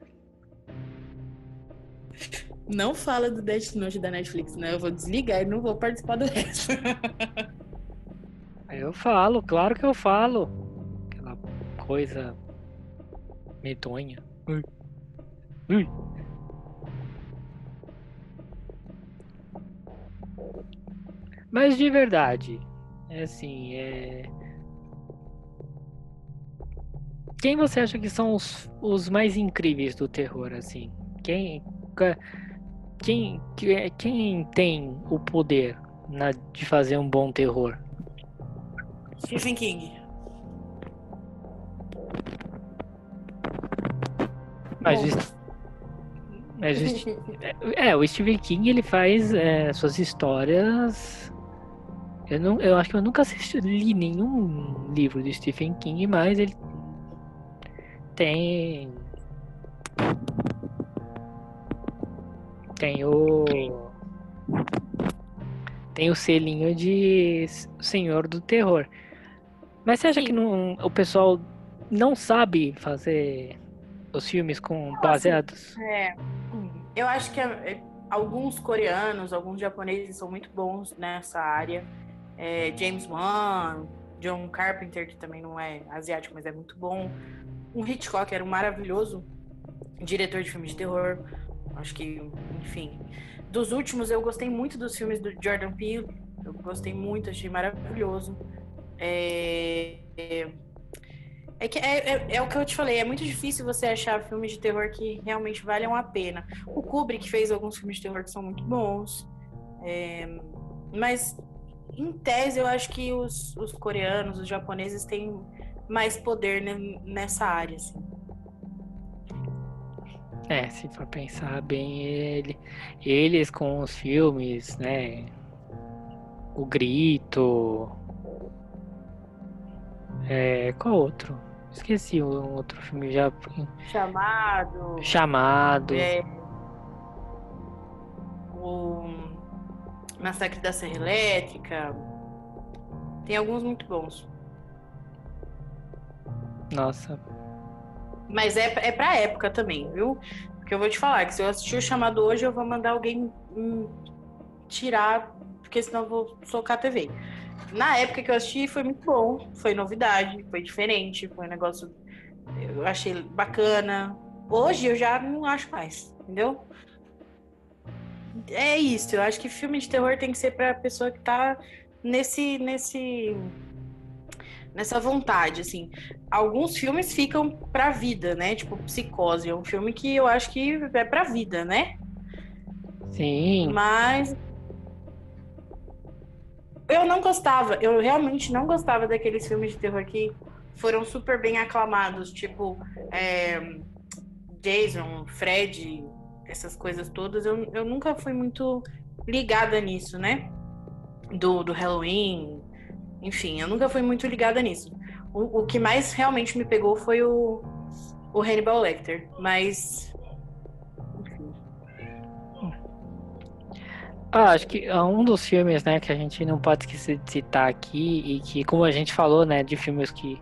Não fala do Death Note da Netflix, né? Eu vou desligar e não vou participar do resto. (laughs) Eu falo, claro que eu falo. Aquela coisa medonha. Ui. Ui. Mas de verdade, é assim, é. Quem você acha que são os, os mais incríveis do terror, assim? Quem. Quem, quem tem o poder na, de fazer um bom terror? Stephen King. Mas, mas (laughs) é, o Stephen King ele faz é, suas histórias eu, não, eu acho que eu nunca assisti, li nenhum livro de Stephen King, mas ele tem. Tem o. Tem o selinho de Senhor do Terror. Mas você acha Sim. que não, o pessoal não sabe fazer os filmes com baseados? É. Eu acho que é, alguns coreanos, alguns japoneses são muito bons nessa área é, James Wan, John Carpenter, que também não é asiático, mas é muito bom. Um Hitchcock era um maravilhoso diretor de filmes de terror. Acho que, enfim. Dos últimos, eu gostei muito dos filmes do Jordan Peele. Eu gostei muito, achei maravilhoso. É, é, é, que, é, é, é, o que eu te falei, é muito difícil você achar filmes de terror que realmente valham a pena. O Kubrick fez alguns filmes de terror que são muito bons. É, mas em tese, eu acho que os, os coreanos, os japoneses têm, mais poder ne- nessa área, assim. É, se for pensar bem, ele, eles com os filmes, né? O Grito. É, qual outro? Esqueci um outro filme já. Chamado. Chamado. É, o Massacre da Serra Elétrica. Tem alguns muito bons. Nossa. Mas é, é pra época também, viu? Porque eu vou te falar que se eu assistir o chamado hoje, eu vou mandar alguém hum, tirar, porque senão eu vou socar a TV. Na época que eu assisti, foi muito bom. Foi novidade, foi diferente, foi um negócio. Eu achei bacana. Hoje eu já não acho mais, entendeu? É isso, eu acho que filme de terror tem que ser pra pessoa que tá nesse. nesse nessa vontade, assim. Alguns filmes ficam pra vida, né? Tipo, Psicose é um filme que eu acho que é pra vida, né? Sim. Mas eu não gostava, eu realmente não gostava daqueles filmes de terror que foram super bem aclamados, tipo é, Jason, Fred, essas coisas todas. Eu, eu nunca fui muito ligada nisso, né? Do, do Halloween, enfim, eu nunca fui muito ligada nisso. O, o que mais realmente me pegou foi o, o Hannibal Lecter, mas Ah, acho que ah, um dos filmes, né, que a gente não pode esquecer de citar aqui e que, como a gente falou, né, de filmes que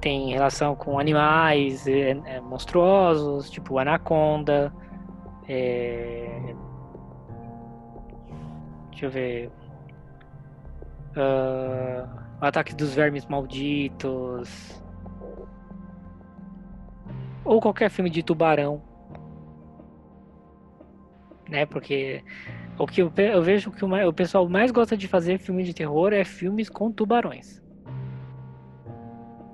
tem relação com animais é, é, monstruosos, tipo Anaconda, é... deixa eu ver, o Ataque dos Vermes Malditos, ou qualquer filme de tubarão, né, porque o que eu, eu vejo que o, o pessoal mais gosta de fazer filme de terror é filmes com tubarões.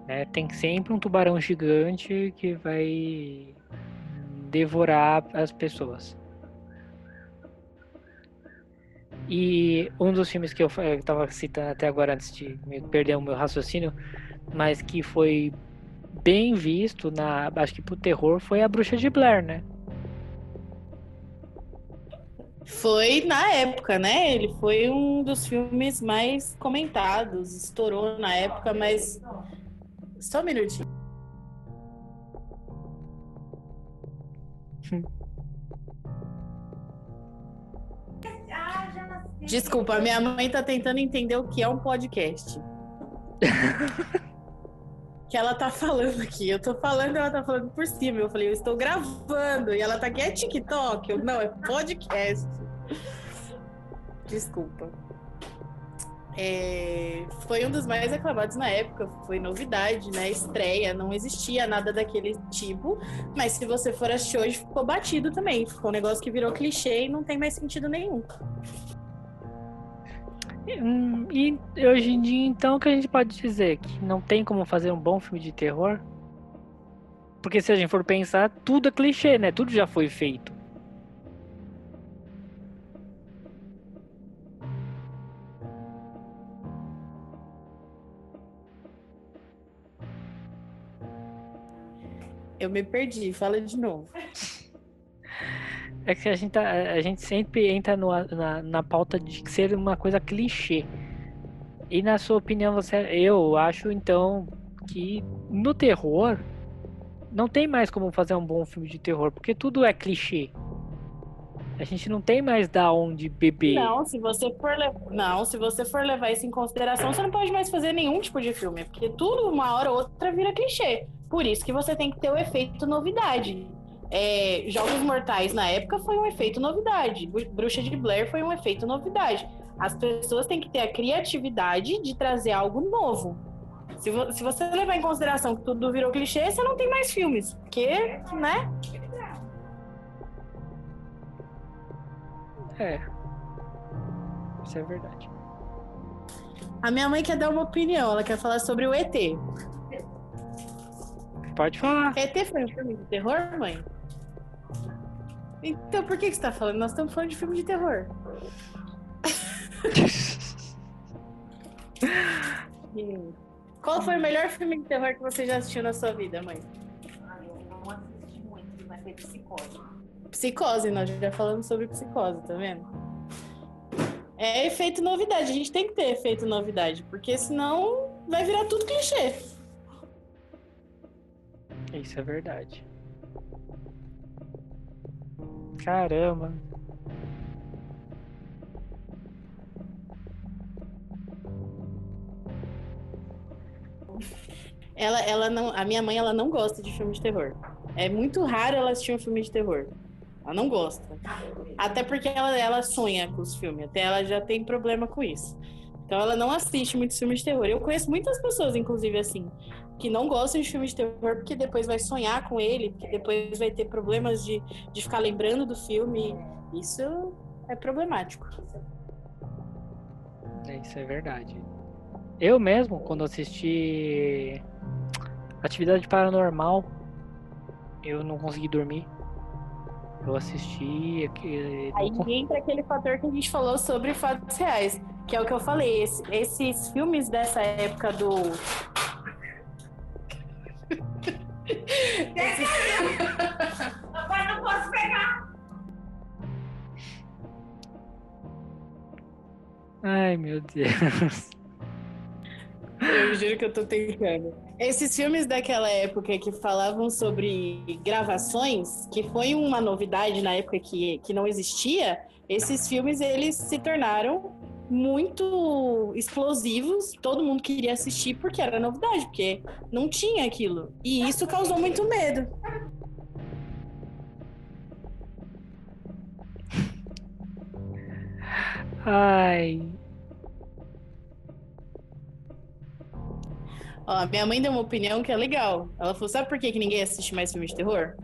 Né, Tem sempre um tubarão gigante que vai devorar as pessoas. E um dos filmes que eu estava citando até agora antes de perder o meu raciocínio, mas que foi bem visto na, acho que pro terror foi a Bruxa de Blair, né? Foi na época, né? Ele foi um dos filmes mais comentados, estourou na época, mas. Só um minutinho. Desculpa, minha mãe tá tentando entender o que é um podcast. (laughs) que ela tá falando aqui. Eu tô falando, ela tá falando por cima. Eu falei, eu estou gravando. E ela tá aqui, é TikTok? Eu, não, é podcast. Desculpa. É, foi um dos mais aclamados na época, foi novidade, né? Estreia, não existia nada daquele tipo. Mas se você for assistir hoje, ficou batido também. Ficou um negócio que virou clichê e não tem mais sentido nenhum. Hum, E hoje em dia, então, o que a gente pode dizer? Que não tem como fazer um bom filme de terror? Porque se a gente for pensar, tudo é clichê, né? Tudo já foi feito. Eu me perdi, fala de novo. É que a gente, tá, a gente sempre entra no- na, na pauta de ser uma coisa clichê. E na sua opinião, você, eu acho então que no terror não tem mais como fazer um bom filme de terror, porque tudo é clichê. A gente não tem mais da onde beber. Não, se você for não, se você for levar isso em consideração, você não pode mais fazer nenhum tipo de filme, porque tudo uma hora ou outra vira clichê. Por isso que você tem que ter o efeito novidade. É, Jogos Mortais na época foi um efeito novidade. Bru- Bruxa de Blair foi um efeito novidade. As pessoas têm que ter a criatividade de trazer algo novo. Se, vo- se você levar em consideração que tudo virou clichê, você não tem mais filmes. Porque, né? É. Isso é verdade. A minha mãe quer dar uma opinião, ela quer falar sobre o ET. Pode falar. ET foi um filme de terror, mãe? Então por que, que você tá falando? Nós estamos falando de filme de terror. (laughs) Qual foi o melhor filme de terror que você já assistiu na sua vida, mãe? Ah, eu não assisti muito, mas foi psicose. Psicose, nós já falamos sobre psicose, tá vendo? É efeito novidade, a gente tem que ter efeito novidade, porque senão vai virar tudo clichê. Isso é verdade. Caramba. Ela, ela não, a minha mãe ela não gosta de filme de terror. É muito raro ela assistir um filme de terror. Ela não gosta. Até porque ela, ela sonha com os filmes. Até ela já tem problema com isso. Então ela não assiste muitos filmes de terror. Eu conheço muitas pessoas, inclusive, assim, que não gostam de filmes de terror porque depois vai sonhar com ele, porque depois vai ter problemas de, de ficar lembrando do filme. Isso é problemático. É, isso é verdade. Eu mesmo, quando assisti Atividade Paranormal, eu não consegui dormir. Eu assisti. aquele- Aí entra aquele fator que a gente falou sobre fatos reais, que é o que eu falei. esse- esses filmes dessa época do. (laughs) Papai, não posso pegar. Ai, meu Deus. Eu juro que eu tô tentando. Esses filmes daquela época que falavam sobre gravações, que foi uma novidade na época que, que não existia, esses filmes eles se tornaram muito explosivos. Todo mundo queria assistir porque era novidade, porque não tinha aquilo. E isso causou muito medo. Ai. Ó, minha mãe deu uma opinião que é legal. Ela falou: sabe por que, que ninguém assiste mais filme de terror?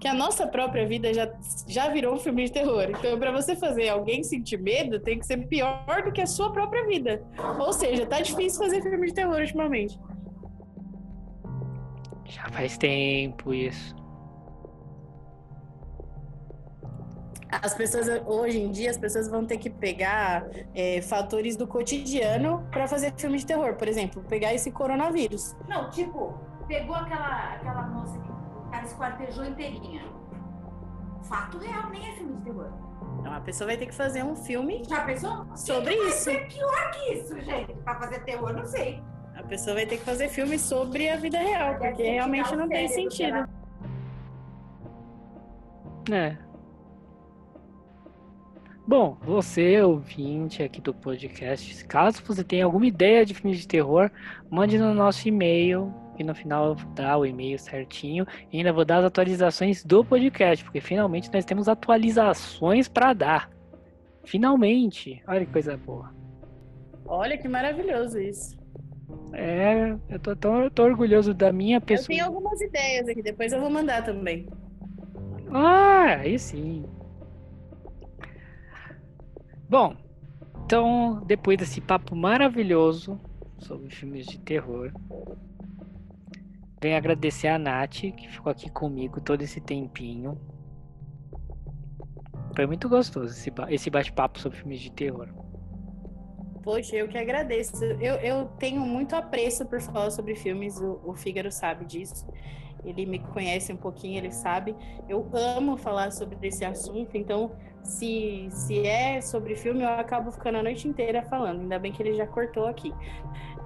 Que a nossa própria vida já, já virou um filme de terror. Então, pra você fazer alguém sentir medo, tem que ser pior do que a sua própria vida. Ou seja, tá difícil fazer filme de terror ultimamente. Já faz tempo isso. As pessoas, hoje em dia, as pessoas vão ter que pegar é, fatores do cotidiano pra fazer filme de terror. Por exemplo, pegar esse coronavírus. Não, tipo, pegou aquela, aquela moça que o cara esquartejou inteirinha. Fato real, nem é filme de terror. Então, a pessoa vai ter que fazer um filme Já pensou? sobre Vai isso. ser pior que isso, gente. Pra fazer terror, não sei. A pessoa vai ter que fazer filme sobre a vida real, porque que realmente não tem sentido. É. Bom, você, ouvinte aqui do podcast, caso você tenha alguma ideia de filme de terror, mande no nosso e-mail, e no final dá o e-mail certinho. E ainda vou dar as atualizações do podcast, porque finalmente nós temos atualizações para dar. Finalmente! Olha que coisa boa. Olha que maravilhoso isso. É, eu tô, tão- tô orgulhoso da minha Eu pessoa. tenho algumas ideias aqui, depois eu vou mandar também. Ah, aí sim. Bom, então, depois desse papo maravilhoso sobre filmes de terror, venho agradecer a Nath, que ficou aqui comigo todo esse tempinho. Foi muito gostoso esse, esse bate-papo sobre filmes de terror. Poxa, eu que agradeço. Eu, eu tenho muito apreço por falar sobre filmes, o, o Fígaro sabe disso. Ele me conhece um pouquinho, ele sabe. Eu amo falar sobre esse assunto, então, se, se é sobre filme, eu acabo ficando a noite inteira falando. Ainda bem que ele já cortou aqui.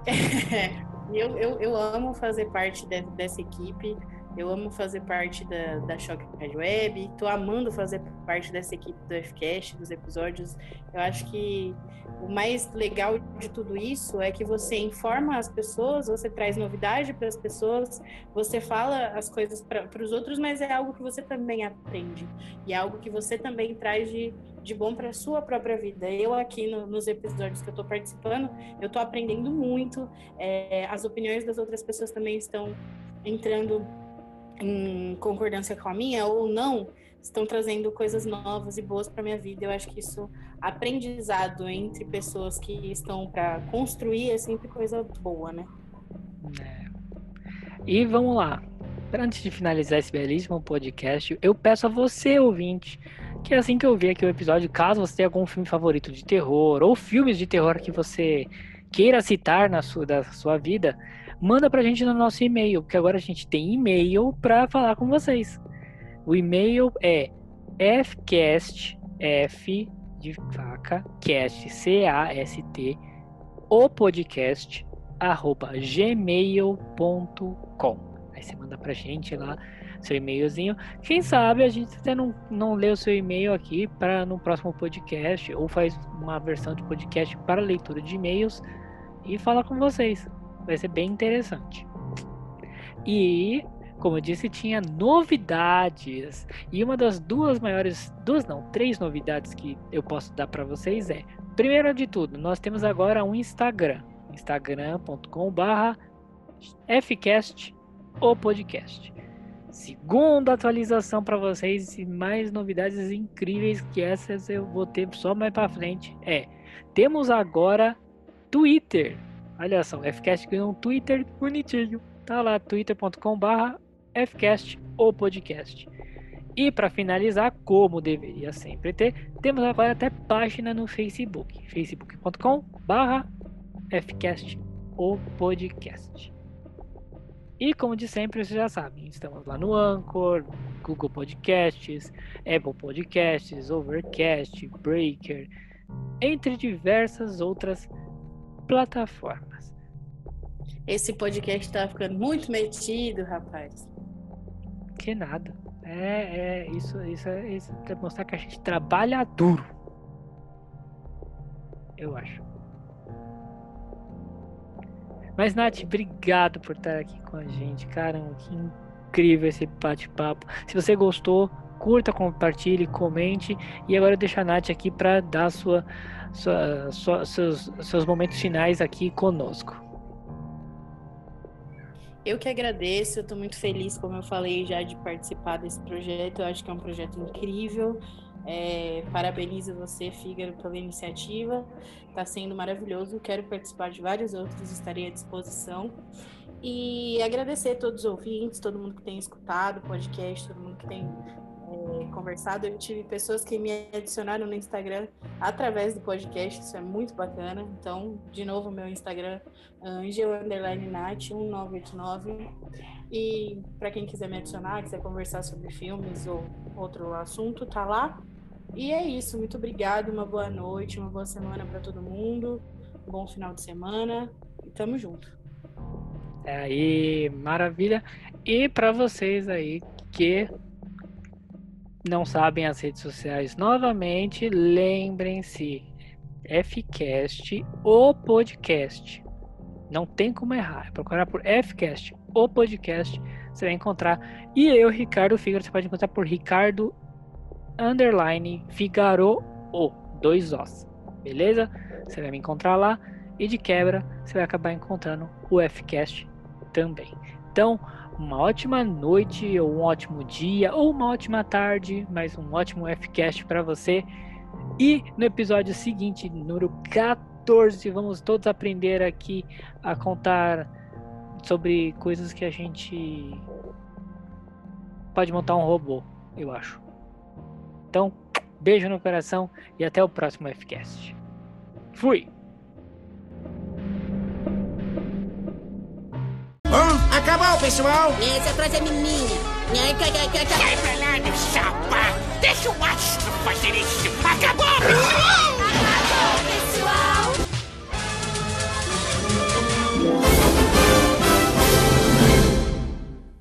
(laughs) eu, eu, eu amo fazer parte de- dessa equipe. Eu amo fazer parte da, da Choque Rádio Web. Tô amando fazer parte dessa equipe do FCast, dos episódios. Eu acho que o mais legal de tudo isso é que você informa as pessoas, você traz novidade para as pessoas, você fala as coisas para os outros, mas é algo que você também aprende. E é algo que você também traz de, de bom para a sua própria vida. Eu aqui no- nos episódios que eu estou participando, eu estou aprendendo muito. É, as opiniões das outras pessoas também estão entrando em concordância com a minha ou não, estão trazendo coisas novas e boas para minha vida. Eu acho que isso aprendizado entre pessoas que estão para construir é sempre coisa boa, né? É. E vamos lá. Antes de finalizar esse belíssimo podcast, eu peço a você, ouvinte, que assim que eu ver aqui o episódio, caso você tenha algum filme favorito de terror, ou filmes de terror que você queira citar na sua, da sua vida, manda pra gente no nosso e-mail, porque agora a gente tem e-mail para falar com vocês. O e-mail é fcast, f de faca, cast, C-A-S-T, o podcast, arroba gmail.com. Aí você manda pra gente lá seu e-mailzinho. Quem sabe a gente até não, não lê o seu e-mail aqui para no próximo podcast, ou faz uma versão de podcast para leitura de e-mails e fala com vocês. Vai ser bem interessante. E, como eu disse, tinha novidades. E uma das duas maiores, duas não, três novidades que eu posso dar para vocês é: primeiro de tudo, nós temos agora um Instagram, instagram.com/fcast o podcast. Segunda atualização para vocês e mais novidades incríveis que essas eu vou ter só mais para frente é temos agora Twitter. Olha só, o Fcast ganhou um Twitter bonitinho. Tá lá, twitter.com/barra Fcast ou podcast. E para finalizar, como deveria sempre ter, temos agora até página no Facebook, facebook.com/barra Fcast ou podcast. E como de sempre, vocês já sabem, estamos lá no Anchor, Google Podcasts, Apple Podcasts, Overcast, Breaker, entre diversas outras plataformas. Esse podcast tá ficando muito metido, rapaz. Que nada. É, é isso, isso, é, isso é mostrar que a gente trabalha duro. Eu acho. Mas, Nath, obrigado por estar aqui com a gente. Caramba, que incrível esse bate-papo. Se você gostou, curta, compartilhe, comente. E agora eu deixo a Nath aqui para dar sua, sua, sua, seus, seus momentos finais aqui conosco. Eu que agradeço, eu estou muito feliz, como eu falei já, de participar desse projeto. Eu acho que é um projeto incrível. É, parabenizo você, Fígaro, pela iniciativa. Está sendo maravilhoso. Quero participar de vários outros, estarei à disposição. E agradecer a todos os ouvintes, todo mundo que tem escutado o podcast, todo mundo que tem conversado. Eu tive pessoas que me adicionaram no Instagram através do podcast, isso é muito bacana. Então, de novo, meu Instagram, Angel Underline Nat 1989. E para quem quiser me adicionar, quiser conversar sobre filmes ou outro assunto, tá lá. E é isso, muito obrigado, uma boa noite, uma boa semana para todo mundo, um bom final de semana e tamo junto. É aí, maravilha. E para vocês aí que não sabem as redes sociais, novamente, lembrem-se, Fcast, o podcast. Não tem como errar. É procurar por Fcast, o podcast, você vai encontrar. E eu, Ricardo Figaro, você pode encontrar por Ricardo underline Figaro O, dois Os, beleza? Você vai me encontrar lá e de quebra você vai acabar encontrando o Fcast também. Então, uma ótima noite, ou um ótimo dia, ou uma ótima tarde, mais um ótimo Fcast para você. E no episódio seguinte, número 14, vamos todos aprender aqui a contar sobre coisas que a gente pode montar um robô, eu acho. Então, beijo no coração e até o próximo Fcast. Fui! Bom, acabou, pessoal! É menina. Ai, cai, cai, cai, cai. Sai pra lá, meu chapa! Deixa o astro fazer isso! Acabou! Acabou, pessoal!